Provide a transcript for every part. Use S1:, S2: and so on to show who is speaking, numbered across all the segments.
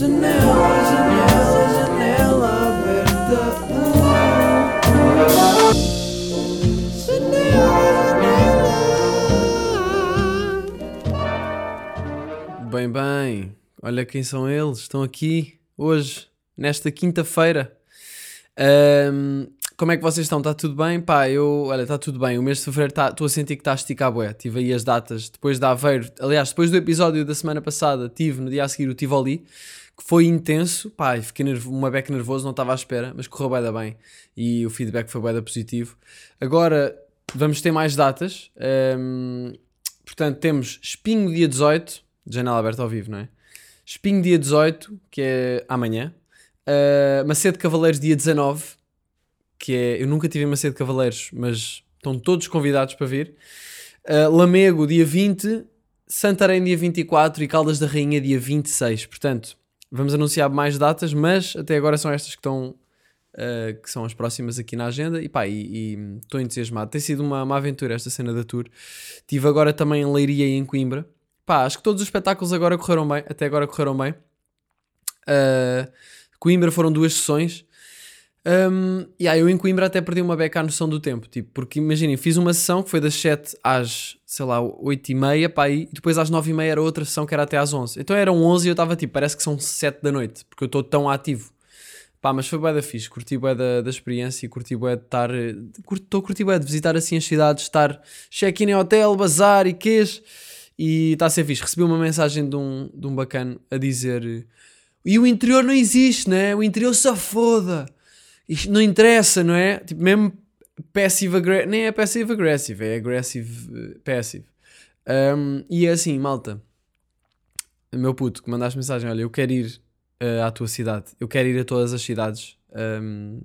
S1: Janela, janela, janela aberta. Janela. Bem, bem, olha quem são eles. Estão aqui hoje, nesta quinta-feira. Ahm, como é que vocês estão? Está tudo bem? Pá, eu, olha, está tudo bem. O mês de fevereiro tá- estou a sentir que está a esticar bué. Tive aí as datas depois de Aveiro. Aliás, depois do episódio da semana passada, tive no dia a seguir o Tivoli, foi intenso. Pá, fiquei nervo, uma beca nervoso, não estava à espera, mas correu da bem. E o feedback foi da positivo. Agora vamos ter mais datas. Ahm, portanto, temos Espinho dia 18, janela aberta ao vivo, não é? Espinho dia 18, que é amanhã. Uh, Macedo Cavaleiros dia 19, que é. Eu nunca tive Macedo Cavaleiros, mas estão todos convidados para vir. Uh, Lamego dia 20, Santarém dia 24 e Caldas da Rainha dia 26. Portanto, vamos anunciar mais datas, mas até agora são estas que estão. uh, que são as próximas aqui na agenda e pá, e estou entusiasmado. Tem sido uma, uma aventura esta cena da tour. Tive agora também em Leiria e em Coimbra. Pá, acho que todos os espetáculos agora correram bem, até agora correram bem. Uh, Coimbra foram duas sessões. Um, e aí eu em Coimbra até perdi uma beca à noção do tempo, tipo, porque imaginem, fiz uma sessão que foi das 7 às, sei lá, 8 e meia, pá, aí, e depois às 9 e meia era outra sessão que era até às 11. Então eram 11 e eu estava tipo, parece que são 7 da noite, porque eu estou tão ativo. Pá, mas foi bué da fixe, curti bué da, da experiência e curti bué de estar, estou a curtir bué de visitar assim as cidades, estar check-in em hotel, bazar e quês, e está a ser fixe. Recebi uma mensagem de um, de um bacana a dizer... E o interior não existe, né? O interior se foda. Isto não interessa, não é? Tipo, mesmo passive aggressive. Nem é passive aggressive, é aggressive eh, passive. Um, e é assim, malta. Meu puto, que mandaste mensagem: olha, eu quero ir eh, à tua cidade. Eu quero ir a todas as cidades. Um,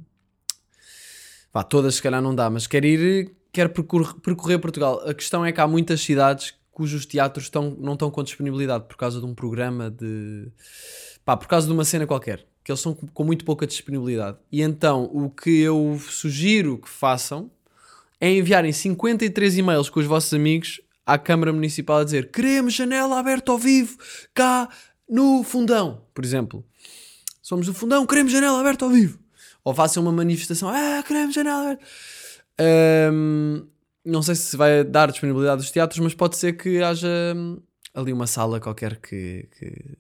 S1: vá, todas se calhar não dá, mas quero ir. Quero percorrer, percorrer Portugal. A questão é que há muitas cidades cujos teatros estão, não estão com disponibilidade por causa de um programa de pá, por causa de uma cena qualquer, que eles são com, muito pouca disponibilidade. E então o que eu sugiro que façam é enviarem 53 e-mails com os vossos amigos à Câmara Municipal a dizer queremos janela aberta ao vivo cá no Fundão, por exemplo. Somos do Fundão, queremos janela aberta ao vivo. Ou façam uma manifestação, ah, queremos janela aberta. Não sei se vai dar disponibilidade dos teatros, mas pode ser que haja hum, ali uma sala qualquer que, que,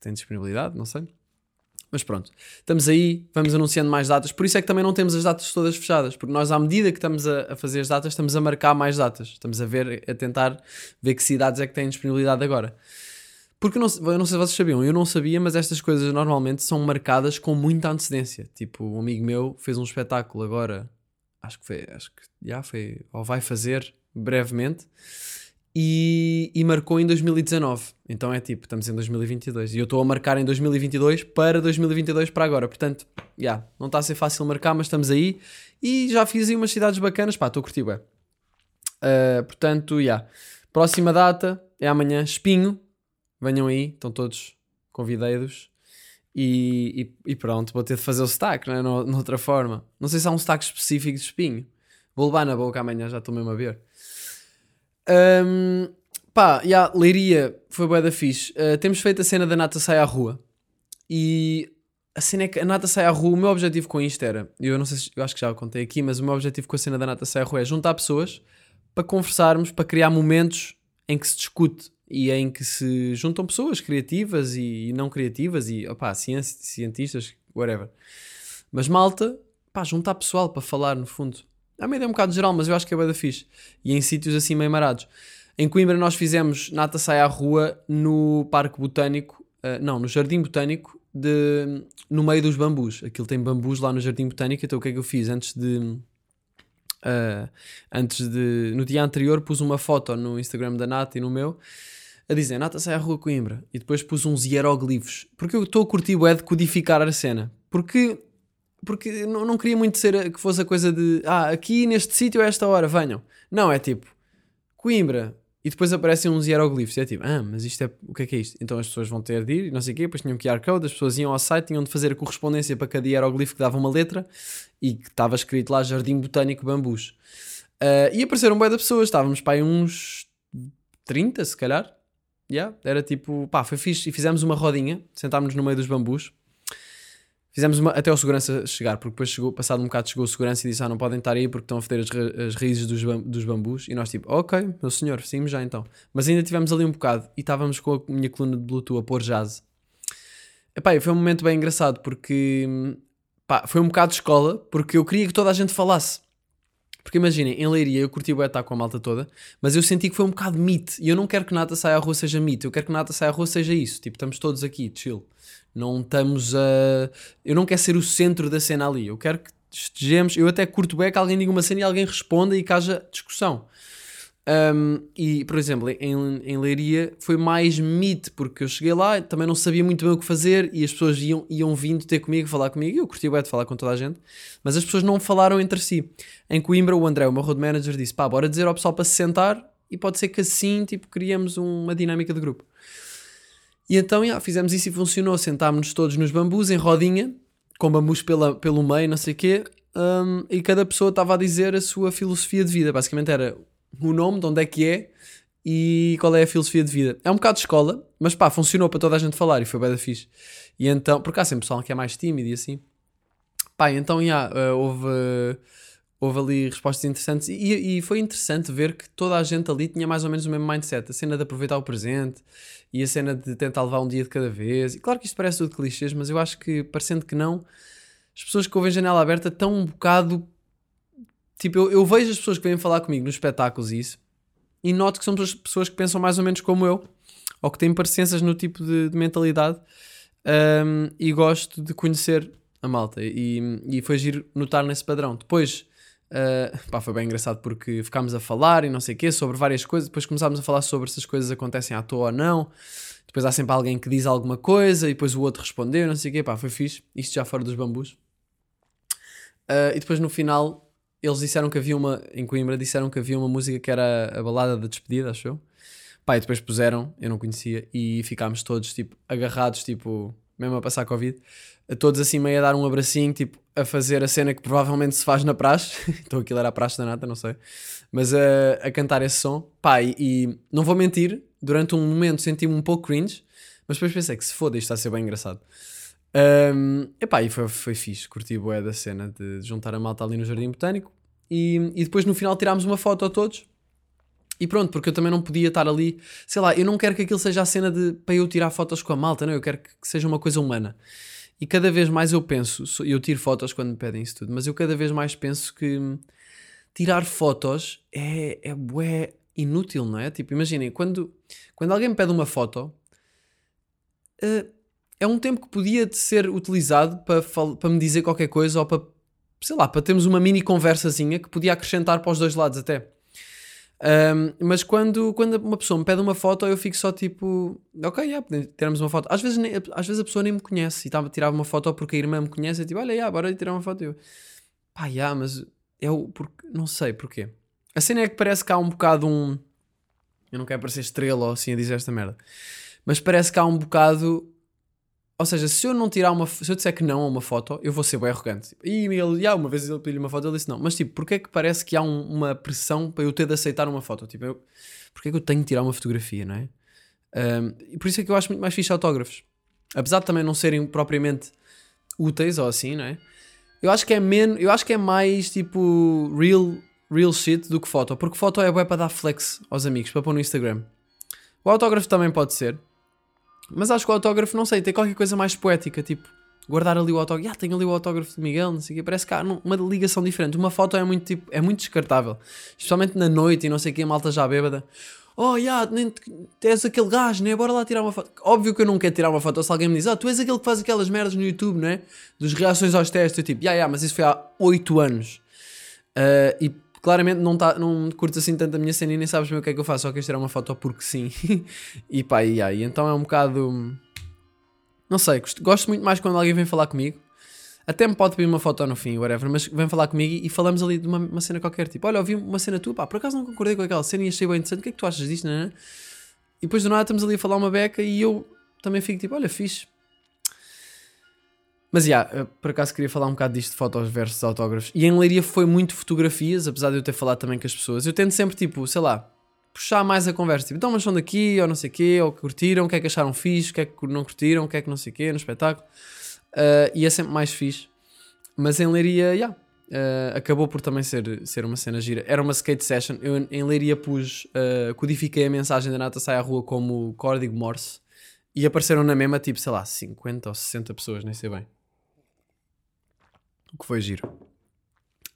S1: que disponibilidade, não sei. Mas pronto, estamos aí, vamos anunciando mais datas. Por isso é que também não temos as datas todas fechadas, porque nós, à medida que estamos a, a fazer as datas, estamos a marcar mais datas. Estamos a ver, a tentar ver que cidades é que têm disponibilidade agora. Porque não, eu não sei se vocês sabiam, eu não sabia, mas estas coisas normalmente são marcadas com muita antecedência. Tipo, um amigo meu fez um espetáculo agora, acho que foi, acho que já foi, ou vai fazer brevemente, e, e marcou em 2019. Então é tipo, estamos em 2022. E eu estou a marcar em 2022 para 2022 para agora. Portanto, já, não está a ser fácil marcar, mas estamos aí. E já fiz aí umas cidades bacanas, pá, estou a bem. Uh, portanto, já. Próxima data é amanhã, Espinho. Venham aí, estão todos convideiros. E, e, e pronto, vou ter de fazer o sotaque, não é? No, noutra forma. Não sei se há um sotaque específico de espinho. Vou levar na boca amanhã, já estou mesmo a ver. Um, pá, yeah, Leiria foi bué da fixe. Uh, temos feito a cena da Nata Sai à Rua. E a cena é que a Nata Sai à Rua, o meu objetivo com isto era, eu não sei se, eu acho que já o contei aqui, mas o meu objetivo com a cena da Nata Sai à Rua é juntar pessoas para conversarmos, para criar momentos em que se discute e em que se juntam pessoas criativas e, não criativas e opá, cientistas, whatever. Mas malta, pá, juntar pessoal para falar no fundo. É uma ideia um bocado geral, mas eu acho que é bem da fixe. E em sítios assim meio marados. Em Coimbra nós fizemos Nata Sai à Rua no Parque Botânico, uh, não, no Jardim Botânico, de, no meio dos bambus. Aquilo tem bambus lá no Jardim Botânico, então o que é que eu fiz? Antes de... Uh, antes de... No dia anterior pus uma foto no Instagram da Nata e no meu a dizer Nata sai à rua Coimbra e depois pus uns hieroglifos porque eu estou a curtir o de codificar a cena porque porque não, não queria muito ser que fosse a coisa de ah, aqui neste sítio a esta hora, venham. Não, é tipo Coimbra e depois aparecem uns hieroglifos. E é tipo, ah, mas isto é o que é que é isto? Então as pessoas vão ter de ir e não sei o quê, depois tinham que QR Code, as pessoas iam ao site, tinham de fazer a correspondência para cada hieroglifo que dava uma letra e que estava escrito lá Jardim Botânico Bambus. Uh, e apareceram um bem de pessoas, estávamos para aí uns 30, se calhar, Yeah, era tipo, pá, foi fixe. E fizemos uma rodinha, sentámos-nos no meio dos bambus. Fizemos uma, até o segurança chegar, porque depois chegou, passado um bocado, chegou o segurança e disse: Ah, não podem estar aí porque estão a foder as, as raízes dos, bam- dos bambus. E nós, tipo, ok, meu senhor, seguimos já então. Mas ainda tivemos ali um bocado e estávamos com a minha coluna de Bluetooth a pôr jazz. Epá, foi um momento bem engraçado porque pá, foi um bocado de escola, porque eu queria que toda a gente falasse. Porque imaginem, em Leiria eu curti o estar com a malta toda, mas eu senti que foi um bocado mito. E eu não quero que nada saia à rua seja mito, eu quero que nada saia à rua seja isso. Tipo, estamos todos aqui, chill. Não estamos a. Eu não quero ser o centro da cena ali. Eu quero que estejamos. Eu até curto bem que alguém diga uma cena e alguém responda e que haja discussão. Um, e, por exemplo, em, em Leiria foi mais mito, porque eu cheguei lá também não sabia muito bem o que fazer e as pessoas iam, iam vindo ter comigo, falar comigo, eu curti bem de falar com toda a gente, mas as pessoas não falaram entre si. Em Coimbra, o André, o meu road manager, disse: pá, bora dizer ao pessoal para se sentar e pode ser que assim, tipo, criamos uma dinâmica de grupo. E então, yeah, fizemos isso e funcionou. Sentámos-nos todos nos bambus, em rodinha, com bambus pela, pelo meio, não sei o quê, um, e cada pessoa estava a dizer a sua filosofia de vida. Basicamente era o nome, de onde é que é e qual é a filosofia de vida. É um bocado de escola, mas pá, funcionou para toda a gente falar e foi bem da fixe. E então, porque há sempre pessoal que é mais tímido e assim. Pá, então, yeah, uh, houve, ali respostas interessantes e, e foi interessante ver que toda a gente ali tinha mais ou menos o mesmo mindset. A cena de aproveitar o presente e a cena de tentar levar um dia de cada vez. E claro que isto parece tudo clichês, mas eu acho que, parecendo que não, as pessoas que ouvem janela aberta estão um bocado Tipo, eu, eu vejo as pessoas que vêm falar comigo nos espetáculos e isso, e noto que são pessoas que pensam mais ou menos como eu, ou que têm parecenças no tipo de, de mentalidade, um, e gosto de conhecer a malta. E, e foi giro notar nesse padrão. Depois, uh, pá, foi bem engraçado porque ficámos a falar e não sei o quê sobre várias coisas, depois começámos a falar sobre se as coisas acontecem à toa ou não. Depois há sempre alguém que diz alguma coisa e depois o outro respondeu, não sei o quê, pá, foi fixe. Isto já fora dos bambus. Uh, e depois no final eles disseram que havia uma, em Coimbra, disseram que havia uma música que era a balada da despedida, acho eu. Pá, e depois puseram, eu não conhecia, e ficámos todos, tipo, agarrados, tipo, mesmo a passar Covid, todos assim meio a dar um abracinho, tipo, a fazer a cena que provavelmente se faz na praxe, então aquilo era a praxe da nata, não sei, mas a, a cantar esse som, pá, e, e não vou mentir, durante um momento senti-me um pouco cringe, mas depois pensei que se foda, isto está a ser bem engraçado. Um, epá, e foi, foi fixe, curti bué da cena de juntar a malta ali no Jardim Botânico. E, e depois no final tirámos uma foto a todos. E pronto, porque eu também não podia estar ali, sei lá, eu não quero que aquilo seja a cena de para eu tirar fotos com a malta, não, eu quero que, que seja uma coisa humana. E cada vez mais eu penso, eu tiro fotos quando me pedem isso tudo, mas eu cada vez mais penso que tirar fotos é, é inútil, não é? Tipo, imaginem, quando, quando alguém me pede uma foto, uh, é um tempo que podia ser utilizado para, para me dizer qualquer coisa ou para, sei lá, para termos uma mini conversazinha que podia acrescentar para os dois lados até. Um, mas quando, quando uma pessoa me pede uma foto, eu fico só tipo, ok, yeah, tiramos uma foto. Às vezes, nem, às vezes a pessoa nem me conhece e tirava uma foto porque a irmã me conhece e tipo, olha, yeah, bora tirar uma foto. Eu, pá, yeah, mas é o, porque, não sei porquê. A cena é que parece que há um bocado um. Eu não quero parecer estrela ou assim a dizer esta merda, mas parece que há um bocado ou seja, se eu não tirar uma. Se eu disser que não a uma foto, eu vou ser bem arrogante. E ele, yeah, uma vez ele pediu uma foto, ele disse não. Mas tipo, porquê é que parece que há um, uma pressão para eu ter de aceitar uma foto? Tipo, eu, porquê é que eu tenho de tirar uma fotografia, não é? Um, e por isso é que eu acho muito mais fixe autógrafos. Apesar de também não serem propriamente úteis ou assim, não é? Eu acho que é menos. Eu acho que é mais tipo real, real shit do que foto. Porque foto é bué para dar flex aos amigos, para pôr no Instagram. O autógrafo também pode ser. Mas acho que o autógrafo, não sei, tem qualquer coisa mais poética, tipo, guardar ali o autógrafo. Ah, tenho ali o autógrafo de Miguel, não sei o quê. Parece que há uma ligação diferente. Uma foto é muito, tipo, é muito descartável. Especialmente na noite e não sei o quê, a malta já bêbada. Oh, yeah, nem, és aquele gajo, né? Bora lá tirar uma foto. Óbvio que eu não quero tirar uma foto. Se alguém me diz, ah, tu és aquele que faz aquelas merdas no YouTube, né? Dos reações aos testes. Eu tipo, yeah, yeah, mas isso foi há 8 anos. Uh, e claramente não, tá, não curtes assim tanto a minha cena e nem sabes bem o que é que eu faço, só queres tirar uma foto porque sim. e pá, e aí, então é um bocado. Não sei, gosto, gosto muito mais quando alguém vem falar comigo. Até me pode pedir uma foto no fim, whatever, mas vem falar comigo e falamos ali de uma, uma cena qualquer. Tipo, olha, ouvi uma cena tua, pá, por acaso não concordei com aquela cena e achei bem interessante, o que é que tu achas disto, não é? E depois do nada estamos ali a falar uma beca e eu também fico tipo, olha, fixe. Mas, já, yeah, por acaso queria falar um bocado disto de fotos versus autógrafos. E em Leiria foi muito fotografias, apesar de eu ter falado também com as pessoas. Eu tento sempre, tipo, sei lá, puxar mais a conversa. Tipo, então, mas são daqui, ou não sei o quê, ou curtiram, o que é que acharam fixe, o que é que não curtiram, o que é que não sei o quê no espetáculo. Uh, e é sempre mais fixe. Mas em Leiria, yeah, uh, acabou por também ser, ser uma cena gira. Era uma skate session. Eu em Leiria pus, uh, codifiquei a mensagem da Nata Sai à Rua como código Morse. E apareceram na mesma, tipo, sei lá, 50 ou 60 pessoas, nem sei bem. O que foi giro.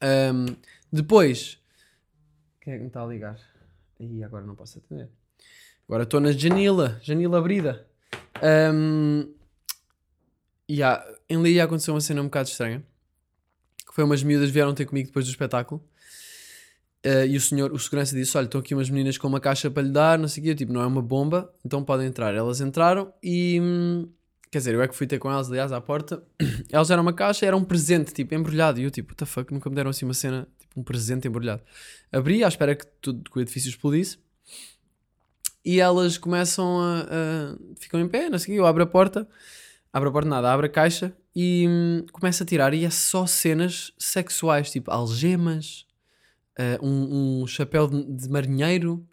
S1: Um, depois, quem é que me está a ligar? E agora não posso atender. Agora estou na Janila, Janila Brida. Um, yeah, em Leiria aconteceu uma cena um bocado estranha. Que foi umas miúdas vieram ter comigo depois do espetáculo. Uh, e o senhor, o segurança disse: Olha, estão aqui umas meninas com uma caixa para lhe dar, não sei o quê. tipo, não é uma bomba, então podem entrar. Elas entraram e. Hum, quer dizer, eu é que fui ter com elas, aliás, à porta. elas eram uma caixa, era um presente, tipo, embrulhado. E eu, tipo, what the fuck, nunca me deram assim uma cena, tipo, um presente embrulhado. Abri à espera que, tudo, que o edifício explodisse. E elas começam a, a. ficam em pé, não sei. Eu abro a porta, abro a porta, nada, abro a caixa e hum, começo a tirar. E é só cenas sexuais, tipo, algemas uh, um, um, chapéu de, de marinheiro.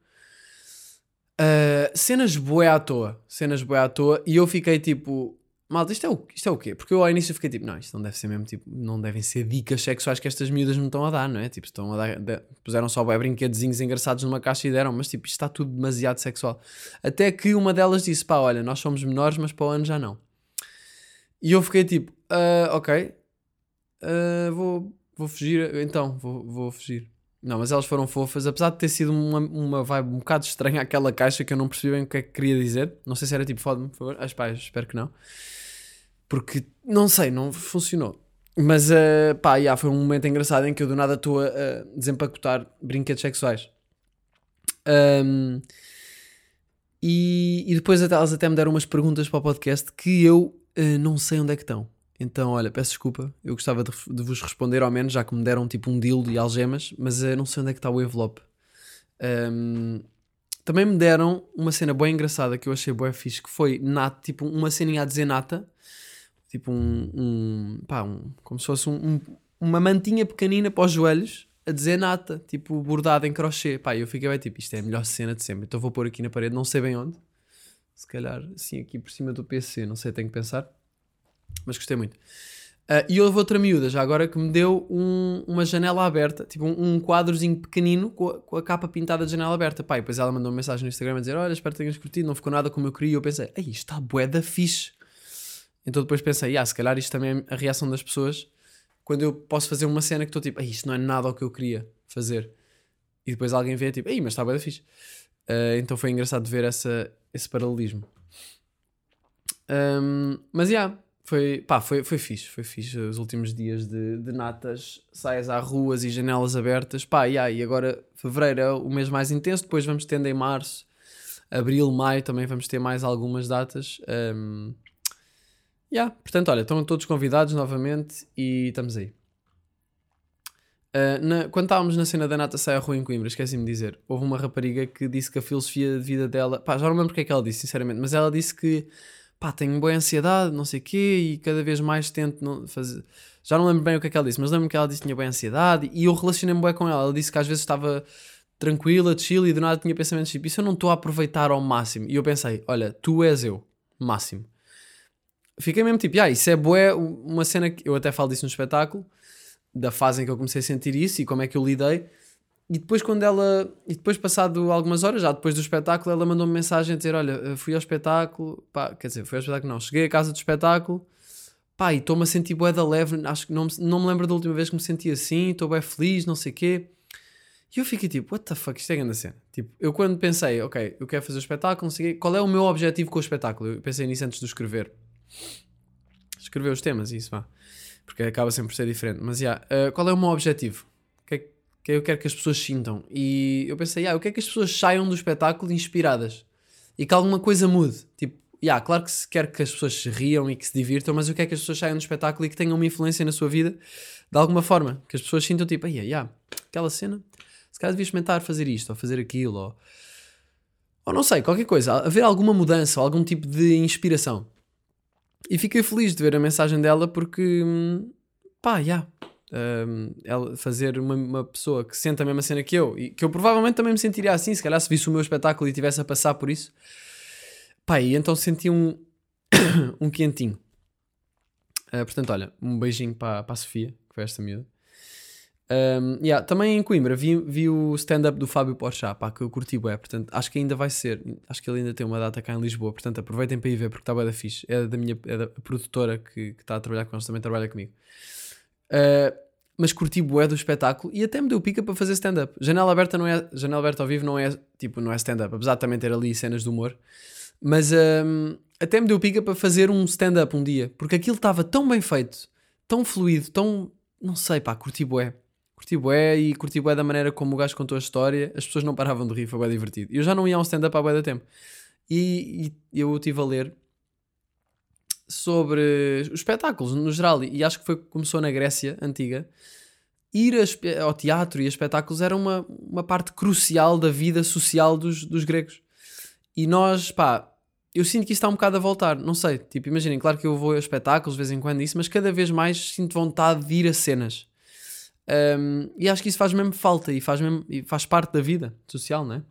S1: Uh, cenas boé à toa. Cenas boé à toa. E eu fiquei tipo, malta, isto é, o, isto é o quê? Porque eu ao início fiquei tipo, não, isto não deve ser mesmo, tipo, não devem ser dicas sexuais que estas miúdas me estão a dar, não é? Tipo, estão a dar, de, puseram só bem brinquedozinhos engraçados numa caixa e deram, mas tipo, isto está tudo demasiado sexual. Até que uma delas disse, pá, olha, nós somos menores, mas para o ano já não. E eu fiquei tipo, uh, ok, uh, vou, vou fugir, então, vou, vou fugir. Não, mas elas foram fofas, apesar de ter sido uma, uma vibe um bocado estranha aquela caixa que eu não percebi bem o que é que queria dizer. Não sei se era tipo foda-me, por favor. As pais, espero que não. Porque, não sei, não funcionou. Mas, uh, pá, yeah, foi um momento engraçado em que eu do nada estou a, a desempacotar brinquedos sexuais. Um, e, e depois até, elas até me deram umas perguntas para o podcast que eu uh, não sei onde é que estão. Então, olha, peço desculpa, eu gostava de, de, vos responder ao menos, já que me deram tipo um dildo e algemas, mas uh, não sei onde é que está o envelope. Um, também me deram uma cena bem engraçada que eu achei bem fixe, que foi nata, tipo uma ceninha a dizer nata, tipo um, um pá, um, como se fosse um, uma mantinha pequenina para os joelhos, a dizer nata, tipo bordada em crochê. Pá, eu fiquei bem tipo, isto é a melhor cena de sempre, então vou pôr aqui na parede, não sei bem onde, se calhar assim aqui por cima do PC, não sei, tenho que pensar. Mas gostei muito. Uh, e houve outra miúda, já agora, que me deu um, uma janela aberta, tipo um, um quadrozinho pequenino com a, com a, capa pintada de janela aberta. Pai, depois ela mandou uma mensagem no Instagram a dizer: Olha, espero que tenhas curtido, não ficou nada como eu queria. E eu pensei: Ei, isto está bué da fixe. Então depois pensei: Ah, se calhar isto também é a reação das pessoas quando eu posso fazer uma cena que estou tipo: Ei, isto não é nada o que eu queria fazer. E depois alguém vê tipo: Ei, mas está bué da fixe. Uh, então foi engraçado ver essa, esse paralelismo. Um, mas, já. Yeah, foi, pá, foi, foi fixe, foi fixe os últimos dias de, de natas, saias à ruas e janelas abertas, pá, yeah, e agora fevereiro é o mês mais intenso, depois vamos tendo em março, abril, maio também vamos ter mais algumas datas. Um, yeah, portanto, olha, estão todos convidados novamente e estamos aí. Uh, na, quando estávamos na cena da Nata Sai à Rua em Coimbra, esqueci-me de dizer, houve uma rapariga que disse que a filosofia de vida dela, pá, já não lembro porque é que ela disse, sinceramente, mas ela disse que pá, tenho boa ansiedade, não sei o quê, e cada vez mais tento não fazer. Já não lembro bem o que é que ela disse, mas lembro que ela disse que tinha boa ansiedade e eu relacionei-me bem com ela. Ela disse que às vezes estava tranquila, chill e do nada tinha pensamentos tipo, isso eu não estou a aproveitar ao máximo. E eu pensei, olha, tu és eu, máximo. Fiquei mesmo tipo, ah, isso é boa, uma cena que eu até falo disso no espetáculo, da fase em que eu comecei a sentir isso e como é que eu lidei. E depois quando ela, e depois passado algumas horas, já depois do espetáculo, ela mandou-me mensagem a dizer, olha, fui ao espetáculo, pá, quer dizer, fui ao espetáculo não, cheguei à casa do espetáculo, pá, e estou-me a sentir bué da leve, acho que não, não me lembro da última vez que me senti assim, estou bem feliz, não sei o quê. E eu fiquei tipo, what the fuck, isto é grande cena. Tipo, eu quando pensei, ok, eu quero fazer o espetáculo, não sei o quê, qual é o meu objetivo com o espetáculo? Eu pensei nisso antes de escrever. Escrever os temas, isso, vá. Porque acaba sempre por ser diferente. Mas, já, yeah, uh, qual é o meu objetivo? que eu quero que as pessoas sintam. E eu pensei, ah, eu quero que as pessoas saiam do espetáculo inspiradas e que alguma coisa mude. Tipo, yeah, claro que se quer que as pessoas se riam e que se divirtam, mas eu quero que as pessoas saiam do espetáculo e que tenham uma influência na sua vida de alguma forma. Que as pessoas sintam tipo, ah, yeah, aquela cena, se calhar devias experimentar fazer isto ou fazer aquilo, ou, ou não sei, qualquer coisa, haver alguma mudança algum tipo de inspiração. E fiquei feliz de ver a mensagem dela porque, hum, pá, yeah, Um, fazer uma, uma, pessoa que sente a mesma cena que eu e que eu provavelmente também me sentiria assim, se calhar se visse o meu espetáculo e estivesse a passar por isso. Pá, e então senti um, um quentinho. Uh, portanto, olha, um beijinho para, para a Sofia, que foi esta miúda. Um, yeah, também em Coimbra vi, vi o stand-up do Fábio Porchat, pá, que eu curti bué, portanto acho que ainda vai ser, acho que ele ainda tem uma data cá em Lisboa, portanto aproveitem para ir ver porque está bué da fixe, é da minha é da produtora que está a trabalhar com nós, também trabalha comigo. Uh, mas curti bué do espetáculo e até me deu pica para fazer stand-up. Janela aberta não é, janela aberta ao vivo não é, tipo, não é stand-up, apesar de também ter ali cenas de humor, mas um, até me deu pica para fazer um stand-up um dia, porque aquilo estava tão bem feito, tão fluido, tão, não sei pá, curti bué curti bué e curti bué da maneira como o gajo contou a história. As pessoas não paravam de rir, foi bué divertido. Eu já não ia a um stand-up há bué da tempo. E, e eu estive a ler sobre os espetáculos no geral e acho que foi começou na Grécia antiga. Ir ao teatro e a espetáculos era uma, uma parte crucial da vida social dos, dos gregos. E nós, pá, eu sinto que isso está um bocado a voltar. Não sei, tipo, imaginem, claro que eu vou a espetáculos de vez em quando isso, mas cada vez mais sinto vontade de ir a cenas. Um, e acho que isso faz mesmo falta e faz, mesmo, e faz parte da vida social, não é?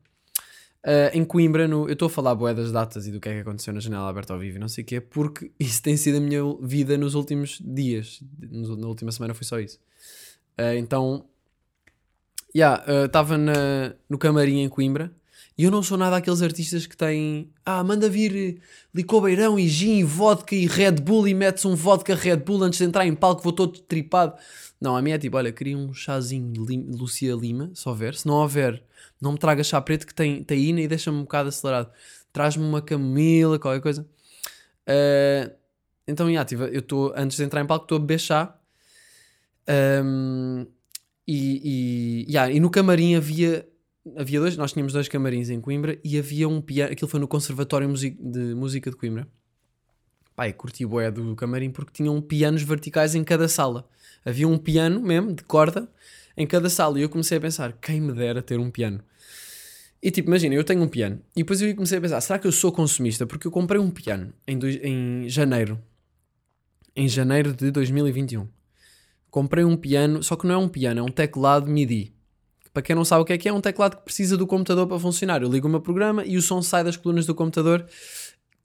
S1: Uh, em Coimbra, no, eu estou a falar boé das datas e do que é que aconteceu na janela aberta ao vivo e não sei o quê, porque isso tem sido a minha vida nos últimos dias. Na última semana foi só isso. Uh, então, estava yeah, no camarim em Coimbra e eu não sou nada aqueles artistas que têm. Ah, manda vir licobeirão e gin e vodka e Red Bull e metes um vodka Red Bull antes de entrar em palco, vou todo tripado. Não, a minha é tipo, olha, queria um chazinho de Lucia Lima, se houver. Se não houver, não me traga chá preto que tem taína e deixa-me um bocado acelerado. Traz-me uma camomila, qualquer coisa. Uh, então, yeah, tive, eu estou, antes de entrar em palco, estou a beber chá. Um, e, e, yeah, e no camarim havia, havia dois, nós tínhamos dois camarins em Coimbra e havia um piano, aquilo foi no Conservatório de Música de Coimbra. Pai, curti o do camarim porque tinham pianos verticais em cada sala. Havia um piano mesmo, de corda, em cada sala. E eu comecei a pensar, quem me dera ter um piano. E tipo, imagina, eu tenho um piano. E depois eu comecei a pensar, será que eu sou consumista? Porque eu comprei um piano em, dois, em janeiro. Em janeiro de 2021. Comprei um piano, só que não é um piano, é um teclado MIDI. Para quem não sabe o que é que é, é um teclado que precisa do computador para funcionar. Eu ligo o meu programa e o som sai das colunas do computador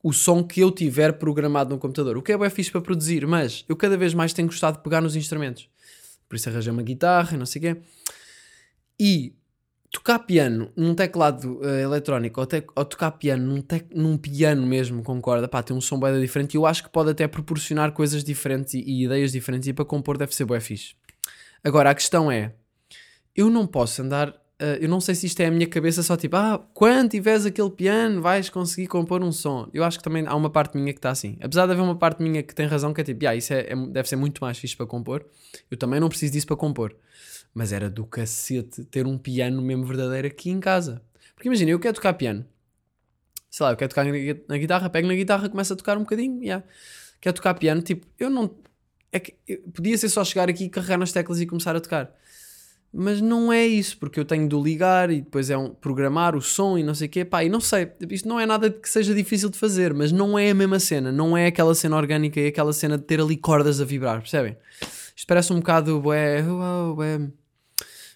S1: o som que eu tiver programado no computador. O que é bem fixe para produzir, mas eu cada vez mais tenho gostado de pegar nos instrumentos. Por isso arranjei uma guitarra, não sei o quê. E tocar piano num teclado uh, eletrónico ou, ou, tocar piano num, num, piano mesmo com corda, pá, tem um som bem diferente e eu acho que pode até proporcionar coisas diferentes e, e ideias diferentes e para compor deve ser bem fixe. Agora, a questão é, eu não posso andar Uh, eu não sei se isto é a minha cabeça só tipo, ah, quando tiveres aquele piano vais conseguir compor um som. Eu acho que também há uma parte minha que está assim. Apesar de haver uma parte minha que tem razão, que é tipo, ah, isso é, é, deve ser muito mais fixe para compor. Eu também não preciso disso para compor. Mas era do cacete ter um piano mesmo verdadeiro aqui em casa. Porque imagina, eu quero tocar piano. Sei lá, eu quero tocar na guitarra, pego na guitarra, começo a tocar um bocadinho, yeah. quero tocar piano, tipo, eu não. É que, podia ser só chegar aqui, carregar nas teclas e começar a tocar. Mas não é isso, porque eu tenho de ligar e depois é um programar o som e não sei o quê. Pá, e não sei, isto não é nada que seja difícil de fazer, mas não é a mesma cena. Não é aquela cena orgânica e aquela cena de ter ali cordas a vibrar, percebem? Isto parece um bocado, ué, ué,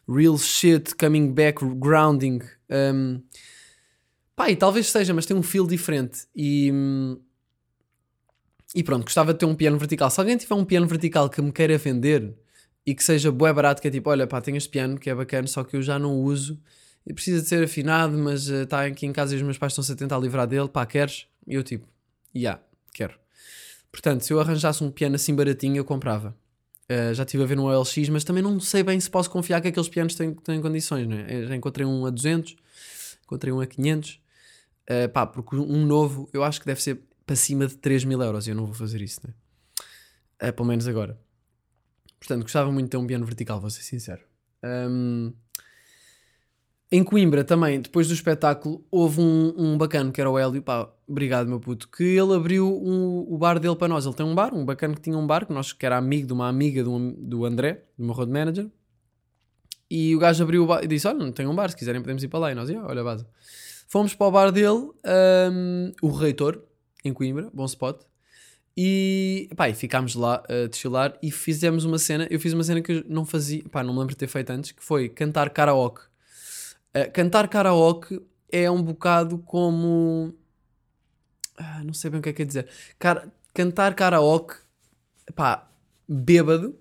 S1: real shit, coming back, grounding. Um, pá, e talvez seja, mas tem um feel diferente. E, e pronto, gostava de ter um piano vertical. Se alguém tiver um piano vertical que me queira vender e que seja bué barato, que é tipo, olha pá, tenho este piano que é bacana, só que eu já não uso, e precisa de ser afinado, mas está uh, aqui em casa e os meus pais estão-se a tentar livrar dele, pá, queres? E eu tipo, já, yeah, quero. Portanto, se eu arranjasse um piano assim baratinho, eu comprava. Uh, já estive a ver no OLX, mas também não sei bem se posso confiar que aqueles pianos têm, têm condições, né? já encontrei um a 200, encontrei um a 500, uh, eh, pá, porque um novo eu acho que deve ser para cima de 3 mil euros e eu não vou fazer isso, né? Uh, pelo menos agora. Portanto, gostava muito de ter um piano vertical, vou ser sincero. Um, em Coimbra também, depois do espetáculo, houve um, um bacana que era o Hélio, pá, obrigado meu puto, que ele abriu um, o bar dele para nós. Ele tem um bar, um bacana que tinha um bar, que, nós, que era amigo de uma amiga do, do André, do meu road manager. E o gajo abriu o bar e disse: Olha, não tem um bar, se quiserem podemos ir para lá. E nós, olha a base. Fomos para o bar dele, um, o Reitor, em Coimbra, bom spot. E, pá, e ficámos lá a desfilar e fizemos uma cena. Eu fiz uma cena que eu não fazia, pá, não me lembro de ter feito antes, que foi cantar karaoke. Uh, cantar karaoke é um bocado como. Ah, não sei bem o que é que é dizer. Car cantar karaoke, pá, bêbado.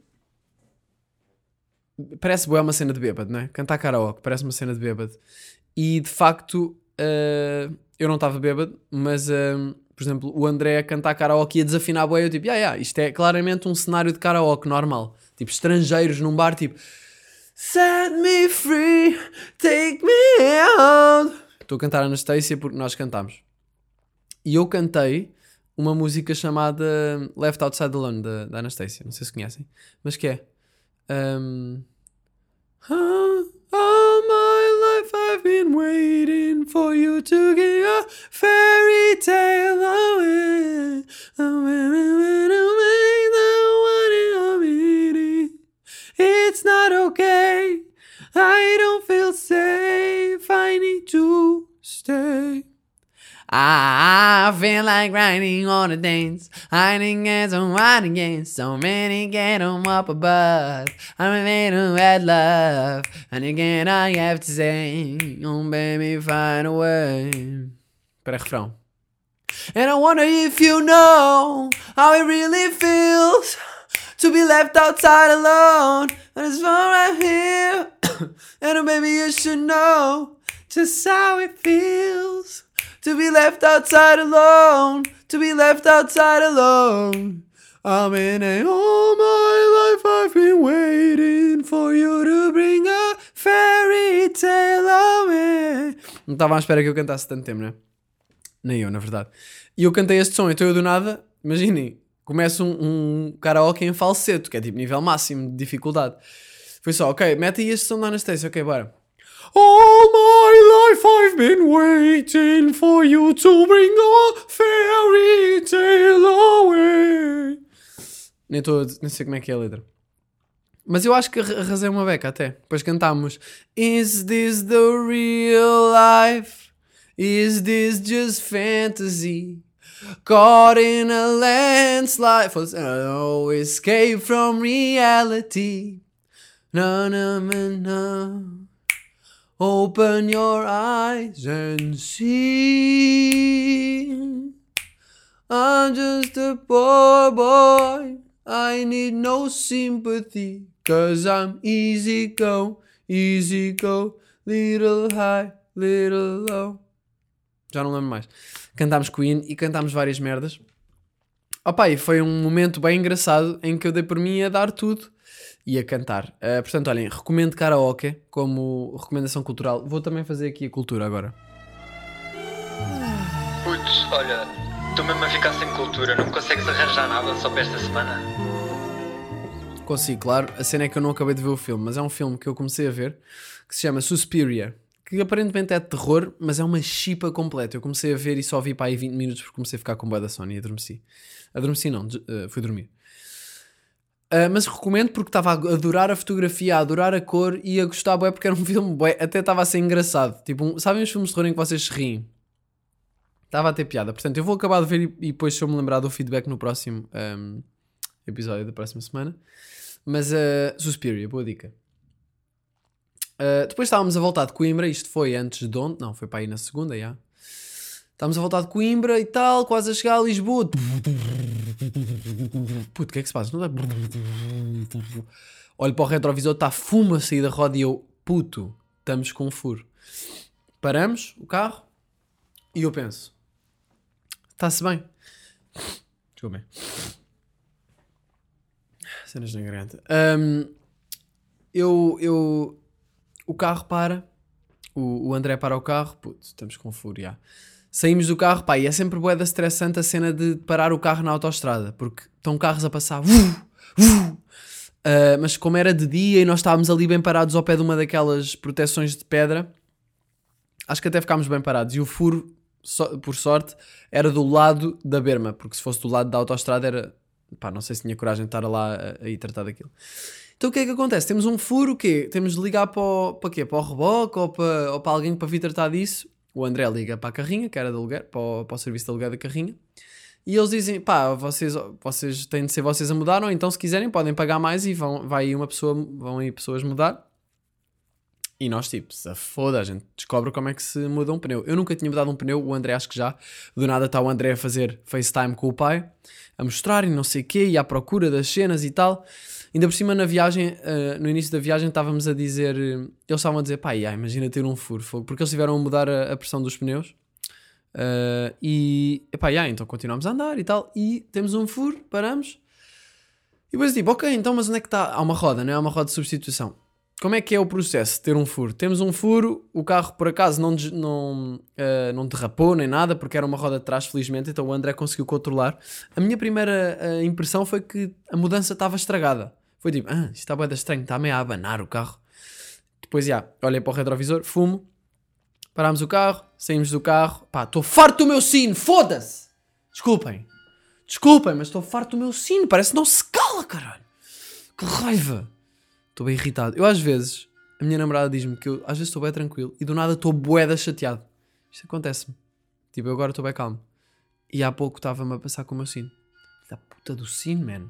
S1: Parece boa uma cena de bêbado, não é? Cantar karaoke parece uma cena de bêbado. E de facto, uh, eu não estava bêbado, mas. Uh, por exemplo, o André a cantar karaoke e a desafinar a boia, eu tipo, yeah, yeah, isto é claramente um cenário de karaoke normal. Tipo, estrangeiros num bar, tipo, Set me free, take me out. Estou a cantar Anastasia porque nós cantamos. E eu cantei uma música chamada Left Outside Alone, da, da Anastasia. Não sei se conhecem, mas que é. Um, all my life I've been waiting for you to get a fairy tale away. It's not okay. I don't feel safe. I need to stay. I feel like riding on a dance. hiding as I'm wide again. So many get them up above. I'm a man who had love. And again, I have to say, oh, baby, find a way. Para refrão. And I wonder if you know how it really feels to be left outside alone. And it's far right here. and oh baby, you should know just how it feels. To be left outside alone, to be left outside alone. I'm in a all my life I've been waiting for you to bring a fairy tale away. Não estava à espera que eu cantasse tanto tempo, né? Nem eu, na verdade. E eu cantei este som, então eu do nada, imaginem, começa um, um karaoke em falseto, que é tipo nível máximo de dificuldade. Foi só, ok, mete aí este som da Anastasia, ok, bora. All my life I've been waiting for you to bring a fairy tale away. Nem, tô, nem sei como é que é a letra. Mas eu acho que arrasei uma beca até. Depois cantámos Is this the real life? Is this just fantasy? Caught in a landslide no escape from reality. No, no, no, no. Open your eyes and see. I'm just a poor boy. I need no sympathy. Cause I'm easy go, easy go. Little high, little low. Já não lembro mais. Cantámos Queen e cantámos várias merdas. Opa, e foi um momento bem engraçado em que eu dei por mim a dar tudo e a cantar. Uh, portanto, olhem, recomendo karaoke como recomendação cultural. Vou também fazer aqui a cultura agora.
S2: Putz, olha, estou mesmo a ficar sem cultura. Não consegues arranjar nada só para esta semana?
S1: Consigo, claro. A cena é que eu não acabei de ver o filme, mas é um filme que eu comecei a ver que se chama Suspiria. Que aparentemente é de terror, mas é uma chipa completa. Eu comecei a ver e só vi para aí 20 minutos porque comecei a ficar com boa da Sony e adormeci. Adormeci não, uh, fui dormir. Uh, mas recomendo porque estava a adorar a fotografia, a adorar a cor e a gostar bué porque era um filme bué, até estava a ser engraçado. Tipo, um, sabem os filmes de terror em que vocês se riem? Estava a ter piada. Portanto, eu vou acabar de ver e, e depois se eu me lembrar do feedback no próximo um, episódio da próxima semana. Mas uh, Suspiria, boa dica. Uh, depois estávamos a voltar de Coimbra, isto foi antes de ontem, não, foi para aí na segunda, já. Estávamos a voltar de Coimbra e tal, quase a chegar a Lisboa. Puto, o que é que se passa? Não? Olho para o retrovisor, está fumo a sair da roda e eu, puto, estamos com um furo. Paramos o carro e eu penso, está-se bem. Desculpem. Cenas na garganta. Um, eu, eu, o carro para, o, o André para o carro, puto, estamos com furo, já. Saímos do carro, pá, e é sempre boeda estressante a cena de parar o carro na autostrada, porque estão carros a passar, uh, uh, mas como era de dia e nós estávamos ali bem parados ao pé de uma daquelas proteções de pedra, acho que até ficámos bem parados. E o furo, so, por sorte, era do lado da berma, porque se fosse do lado da autostrada era, pá, não sei se tinha coragem de estar lá a, a ir tratar daquilo. Então o que é que acontece? Temos um furo, o quê? Temos de ligar para o, para quê? Para o reboque ou para, ou para alguém para vir tratar disso o André liga para a carrinha, que era de aluguer, para o, para o serviço de aluguer da carrinha, E eles dizem, pá, vocês, vocês têm de ser vocês a mudar, ou então se quiserem podem pagar mais e vão, vai aí uma pessoa, vão aí pessoas mudar. E nós, tipo, se foda, a gente descobre como é que se muda um pneu. Eu nunca tinha mudado um pneu, o André acho que já. Do nada está o André a fazer FaceTime com o pai, a mostrar e não sei o quê, e à procura das cenas e tal. Ainda por cima, na viagem, uh, no início da viagem, estávamos a dizer. Uh, eles estavam a dizer, pá, yeah, imagina ter um furo, fogo. Porque eles tiveram a mudar a, a pressão dos pneus. Uh, e, epá, yeah, então continuamos a andar e tal. E temos um furo, paramos. E depois, tipo, ok, então, mas onde é que está? Há uma roda, não é? Há uma roda de substituição. Como é que é o processo de ter um furo? Temos um furo, o carro por acaso não, não, uh, não derrapou nem nada, porque era uma roda de trás, felizmente, então o André conseguiu controlar. A minha primeira uh, impressão foi que a mudança estava estragada. Foi tipo, ah, isto está bem estranho, está meio a abanar o carro. Depois, já, olhei para o retrovisor, fumo, parámos o carro, saímos do carro, pá, estou farto do meu sino, foda-se! Desculpem, desculpem, mas estou farto do meu sino, parece que não se cala, caralho! Que raiva! Estou bem irritado. Eu às vezes, a minha namorada diz-me que eu às vezes estou bem tranquilo e do nada estou boeda chateado. Isto acontece-me. Tipo, eu agora estou bem calmo. E há pouco estava-me a passar com o meu sino. Da puta do sino, man.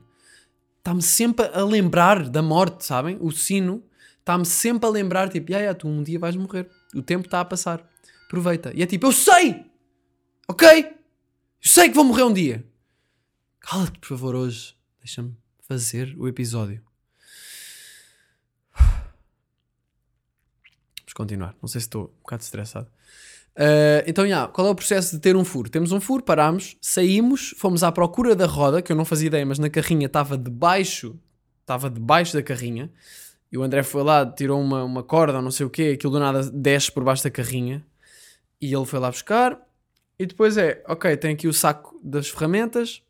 S1: Está-me sempre a lembrar da morte, sabem? O sino está-me sempre a lembrar, tipo, yeah, yeah, tu um dia vais morrer. O tempo está a passar. Aproveita. E é tipo, eu sei! Ok? Eu sei que vou morrer um dia. Cala-te, por favor, hoje. Deixa-me fazer o episódio. continuar. Não sei se estou um bocado estressado. Uh, então, yeah, qual é o processo de ter um furo? Temos um furo, parámos, saímos, fomos à procura da roda, que eu não fazia ideia, mas na carrinha estava debaixo, estava debaixo da carrinha. E o André foi lá, tirou uma, uma corda não sei o quê, aquilo do nada desce por baixo da carrinha. E ele foi lá buscar. E depois é, ok, tem aqui o saco das ferramentas.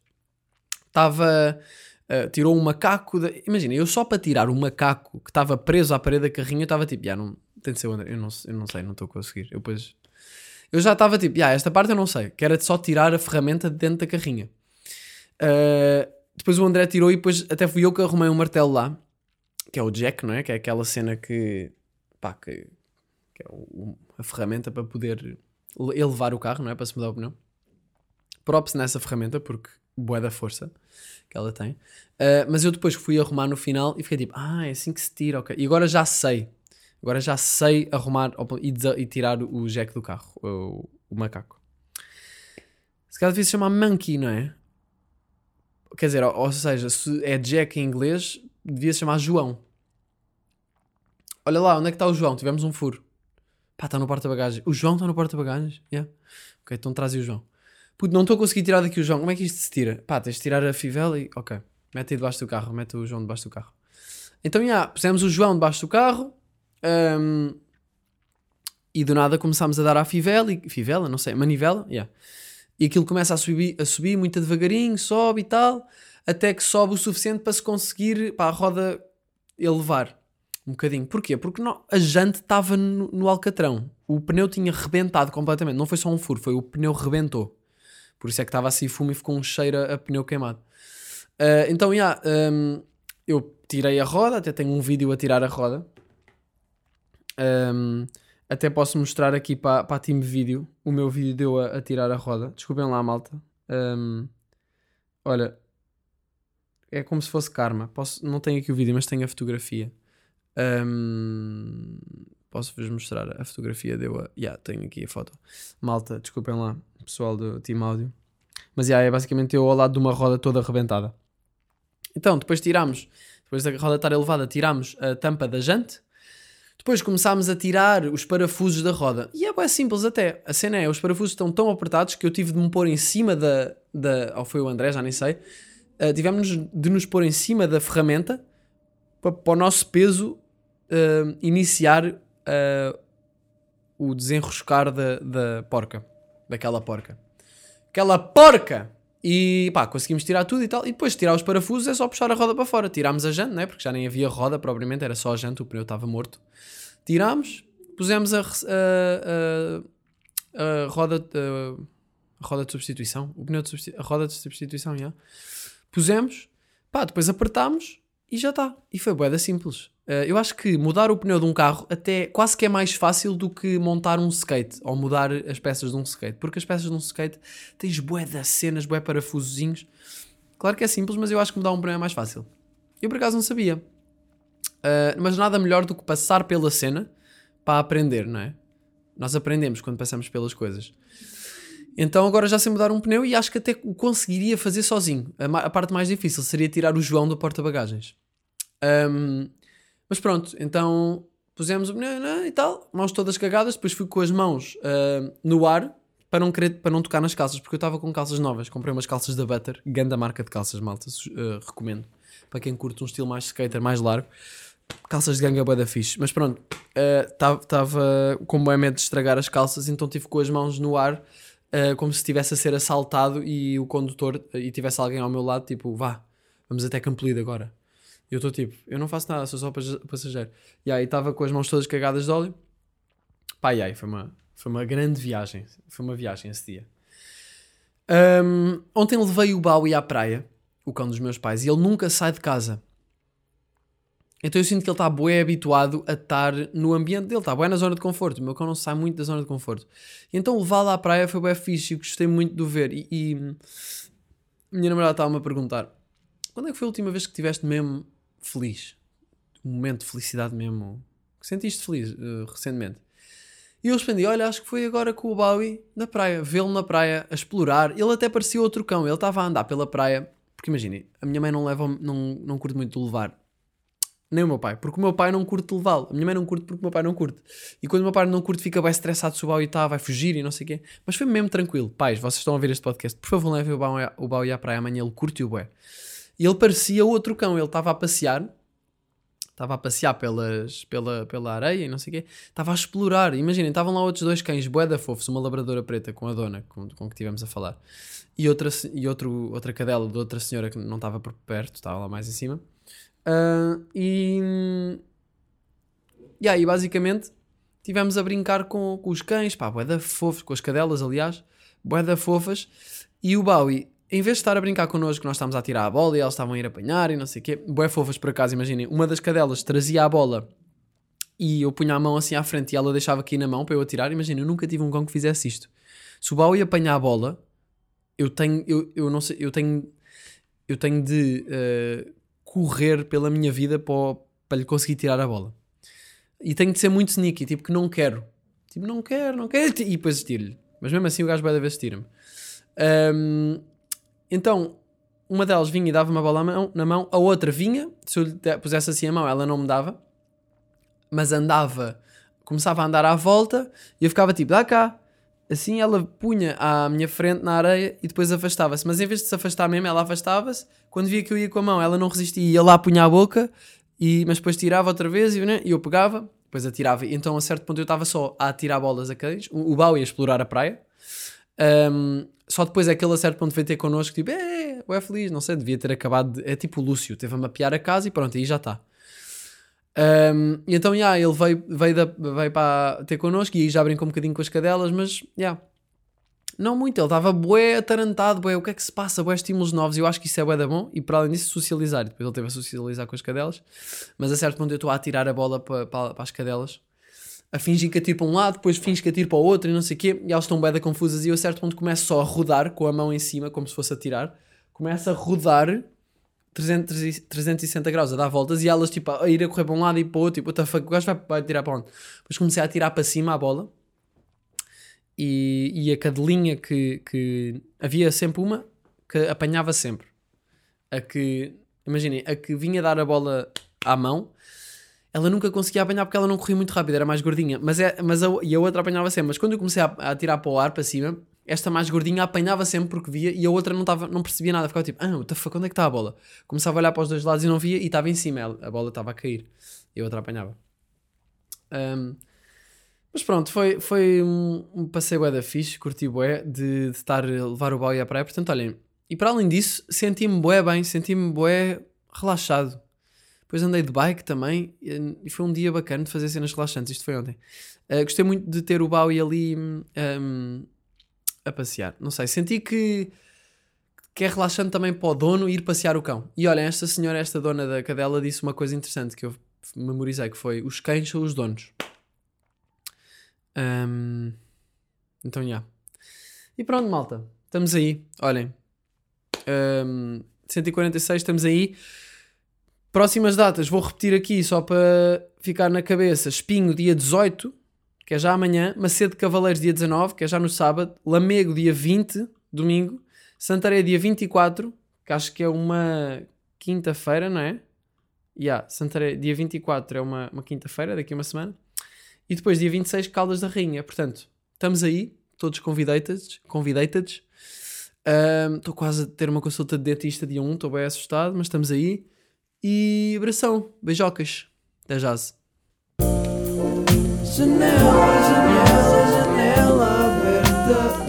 S1: Estava. Uh, tirou um macaco. De... Imagina, eu só para tirar o macaco que estava preso à parede da carrinha, eu estava tipo, já não, tem de ser o André. Eu não, eu não sei, não estou a conseguir. Eu, depois, eu já estava tipo, yeah, esta parte eu não sei, que era de só tirar a ferramenta de dentro da carrinha. Uh, depois o André tirou e depois até fui eu que arrumei um martelo lá, que é o jack, não é? Que é aquela cena que, pá, que, que é o, a ferramenta para poder elevar o carro, não é? Para se mudar o pneu. Props nessa ferramenta, porque boa da força que ela tem. Uh, mas eu depois fui arrumar no final e fiquei tipo, ah, é assim que se tira, ok. E agora já sei. Agora já sei arrumar e, e tirar o jack do carro, o, o macaco. Se calhar devia se chamar monkey, não é? Quer dizer, ou, ou, seja, se é Jack em inglês, devia se chamar João. Olha lá, onde é que está o João? Tivemos um furo. Pá, está no porta-bagagens. O João está no porta-bagagens? Yeah. Ok, então traz o João. Puto, não estou a conseguir tirar daqui o João. Como é que isto se tira? Pá, tens de tirar a fivela e. Ok. Mete aí debaixo do carro. Mete o João debaixo do carro. Então, já, yeah, pusemos o João debaixo do carro. Um, e do nada começámos a dar à fivela, e, fivela, não sei, manivela, yeah. e aquilo começa a subir, a subir muito devagarinho, sobe e tal, até que sobe o suficiente para se conseguir para a roda elevar um bocadinho. Porquê? Porque não, a jante estava no, no, alcatrão, o pneu tinha rebentado completamente, não foi só um furo, foi o pneu rebentou. Por isso é que estava assim fumo e ficou um cheiro a, a pneu queimado. Uh, então, yeah, um, eu tirei a roda, até tenho um vídeo a tirar a roda. Um, até posso mostrar aqui para, para a Team Vídeo. O meu vídeo deu a, a tirar a roda. Desculpem lá, malta. Um, olha, é como se fosse karma. Posso, não tenho aqui o vídeo, mas tenho a fotografia. Um, Posso-vos mostrar a fotografia? Deu a. Yeah, tenho aqui a foto. Malta, desculpem lá, pessoal do Team Áudio. Mas yeah, é basicamente eu ao lado de uma roda toda arrebentada. Então, depois tiramos, depois da roda estar elevada, tiramos a tampa da jante depois começámos a tirar os parafusos da roda. E é bem simples até. A cena é, os parafusos estão tão apertados que eu tive de me pôr em cima da... da ou foi o André, já nem sei. Uh, tivemos de nos pôr em cima da ferramenta para, para o nosso peso uh, iniciar uh, o desenroscar da, da porca. Daquela porca. Aquela porca! E pá, conseguimos tirar tudo e tal. E depois de tirar os parafusos é só puxar a roda para fora. Tirámos a jante, né? Porque já nem havia roda propriamente, era só a jante, o pneu estava morto. Tirámos, pusemos a, a, a, a roda, a, roda de substituição, o pneu de substituição, a roda de substituição, já. Pusemos, pá, depois apertámos e já está. E foi boeda simples. Uh, eu acho que mudar o pneu de um carro até quase que é mais fácil do que montar um skate ou mudar as peças de um skate. Porque as peças de um skate tens bué das cenas, bué parafusozinhos. Claro que é simples, mas eu acho que mudar um pneu é mais fácil. Eu por acaso não sabia. Uh, mas nada melhor do que passar pela cena para aprender, não é? Nós aprendemos quando passamos pelas coisas. Então agora já sei mudar um pneu e acho que até conseguiria fazer sozinho. A, a parte mais difícil seria tirar o João do porta-bagagens. Um, mas pronto, então pusemos o pneu né, e tal, mãos todas cagadas, depois fui com as mãos uh, no ar para não, querer, para não tocar nas calças, porque eu estava com calças novas. Comprei umas calças da Butter, grande marca de calças, malta, uh, recomendo. Para quem curte um estilo mais skater, mais largo. Calças de ganga da fixe. Mas pronto, estava uh, com o medo de estragar as calças, então tive com as mãos no ar uh, como se estivesse a ser assaltado e o condutor e tivesse alguém ao meu lado, tipo, vá, vamos até Campolide agora. E eu estou tipo, eu não faço nada, sou só passageiro. E aí estava com as mãos todas cagadas de óleo. Pá, e aí foi uma, foi uma grande viagem. Foi uma viagem esse dia. Um, ontem levei o Bowie à praia, o cão dos meus pais, e ele nunca sai de casa. Então eu sinto que ele está bué habituado a estar no ambiente dele, está bué na zona de conforto. O meu cão não sai muito da zona de conforto. E então levá-lo à praia foi bué fixe e gostei muito de o ver. E, e minha namorada estava-me a perguntar: quando é que foi a última vez que estiveste mesmo feliz? Um momento de felicidade mesmo. Sentiste feliz uh, recentemente? E eu respondi: Olha, acho que foi agora com o Bowie na praia, vê-lo na praia, a explorar. Ele até parecia outro cão, ele estava a andar pela praia. Porque imagine, a minha mãe não leva, não, não curte muito de levar nem o meu pai, porque o meu pai não curte levá-lo. A minha mãe não curte porque o meu pai não curte. E quando o meu pai não curte, fica bem estressado se o Bau está, vai fugir e não sei o quê. Mas foi mesmo tranquilo. Pais, vocês estão a ver este podcast, por favor, levem o Bau à praia amanhã, ele curte o bué. E ele parecia outro cão, ele estava a passear, estava a passear pelas, pela, pela areia e não sei o quê, estava a explorar. Imaginem, estavam lá outros dois cães, bué da fofos, uma labradora preta com a dona, com, com que tivemos a falar, e, outra, e outro, outra cadela de outra senhora que não estava por perto, estava lá mais em cima. Uh, e. E aí, basicamente, tivemos a brincar com, com os cães, pá, boeda fofos, com as cadelas, aliás, boeda fofas. E o Bowie, em vez de estar a brincar connosco, nós estávamos a tirar a bola e elas estavam a ir apanhar e não sei o quê, boé fofas por acaso, imaginem, uma das cadelas trazia a bola e eu punha a mão assim à frente e ela deixava aqui na mão para eu atirar. Imagina, eu nunca tive um cão que fizesse isto. Se o Bowie apanhar a bola, eu tenho, eu, eu não sei, eu tenho, eu tenho de uh, correr pela minha vida para, para lhe conseguir tirar a bola. E tenho de ser muito sneaky, tipo que não quero. Tipo, não quero, não quero. E depois tiro-lhe. Mas mesmo assim o gajo vai da vez tira-me. Um, então, uma delas vinha e dava uma bola na mão, a outra vinha, se eu lhe pusesse assim a mão, ela não me dava, mas andava, começava a andar à volta e eu ficava tipo, dá cá. Assim ela punha à minha frente na areia e depois afastava-se. Mas em vez de se afastar mesmo, ela afastava-se quando via que eu ia com a mão, ela não resistia, ia lá, punha a boca, e, mas depois tirava outra vez e, né, e eu pegava, depois atirava. E então a certo ponto eu estava só a atirar bolas a cães, o, o Bau ia explorar a praia. Um, só depois é que ele a certo ponto veio ter connosco, tipo, é, é feliz, não sei, devia ter acabado. De, é tipo o Lúcio, teve a mapear a casa e pronto, aí já está. Um, e então, yeah, ele veio, veio, da, veio para ter connosco e aí já brincou um bocadinho com as cadelas, mas, yeah, não muito, ele estava bué atarantado, bué, o que é que se passa, bué estímulos novos, eu acho que isso é bué da bom, e para além disso socializar, depois ele teve a socializar com as cadelas, mas a certo ponto eu estou a atirar a bola para, para as cadelas, a fingir que atiro para um lado, depois finge que atiro para o outro e não sei o quê, e elas estão da confusas, e eu a certo ponto começo só a rodar, com a mão em cima, como se fosse a tirar, começo a rodar 300, 360 graus, a dar voltas, e elas tipo a ir a correr para um lado e para o outro, tipo, what the fuck, o gajo vai, vai tirar para onde? Depois comecei a atirar para cima a bola, e, e a cadelinha que, que havia sempre uma que apanhava sempre. A que, imaginem, a que vinha dar a bola à mão, ela nunca conseguia apanhar porque ela não corria muito rápido, era mais gordinha. Mas, é, mas a, e a outra apanhava sempre. Mas quando eu comecei a, a tirar para o ar, para cima, esta mais gordinha apanhava sempre porque via e a outra não, tava, não percebia nada. Ficava tipo, ah, what the fuck, onde é que está a bola? Começava a olhar para os dois lados e não via e estava em cima. Ela, a bola estava a cair e a outra apanhava. Um, mas pronto, foi, foi um, um passeio bué da fixe, curti bué de, de estar a levar o boy à praia. Portanto, olhem, e para além disso, senti-me bué bem, senti-me bué relaxado. Depois andei de bike também e foi um dia bacana de fazer cenas relaxantes. Isto foi ontem. Uh, gostei muito de ter o Bowie ali um, a passear. Não sei, senti que, que é relaxante também para o dono ir passear o cão. E olhem, esta senhora, esta dona da cadela, disse uma coisa interessante que eu memorizei, que foi os cães são os donos. Ahm, então, já. E pronto, malta. Estamos aí. Olhem. Ahm, 146, estamos aí. Próximas datas, vou repetir aqui só para ficar na cabeça. Espinho, dia 18, que é já amanhã. Macedo Cavaleiros, dia 19, que é já no sábado. Lamego, dia 20, domingo. Santarém, dia 24, que acho que é uma quinta-feira, não é? Yeah, Santarém, dia 24 é uma, uma quinta-feira, daqui a uma semana. E depois, dia 26, Caldas da Rainha. Portanto, estamos aí, todos convidated. Estou quase a ter uma consulta de dentista dia 1, estou bem assustado, mas estamos aí. E abração, beijocas. Até já. Janela, janela, janela aberta.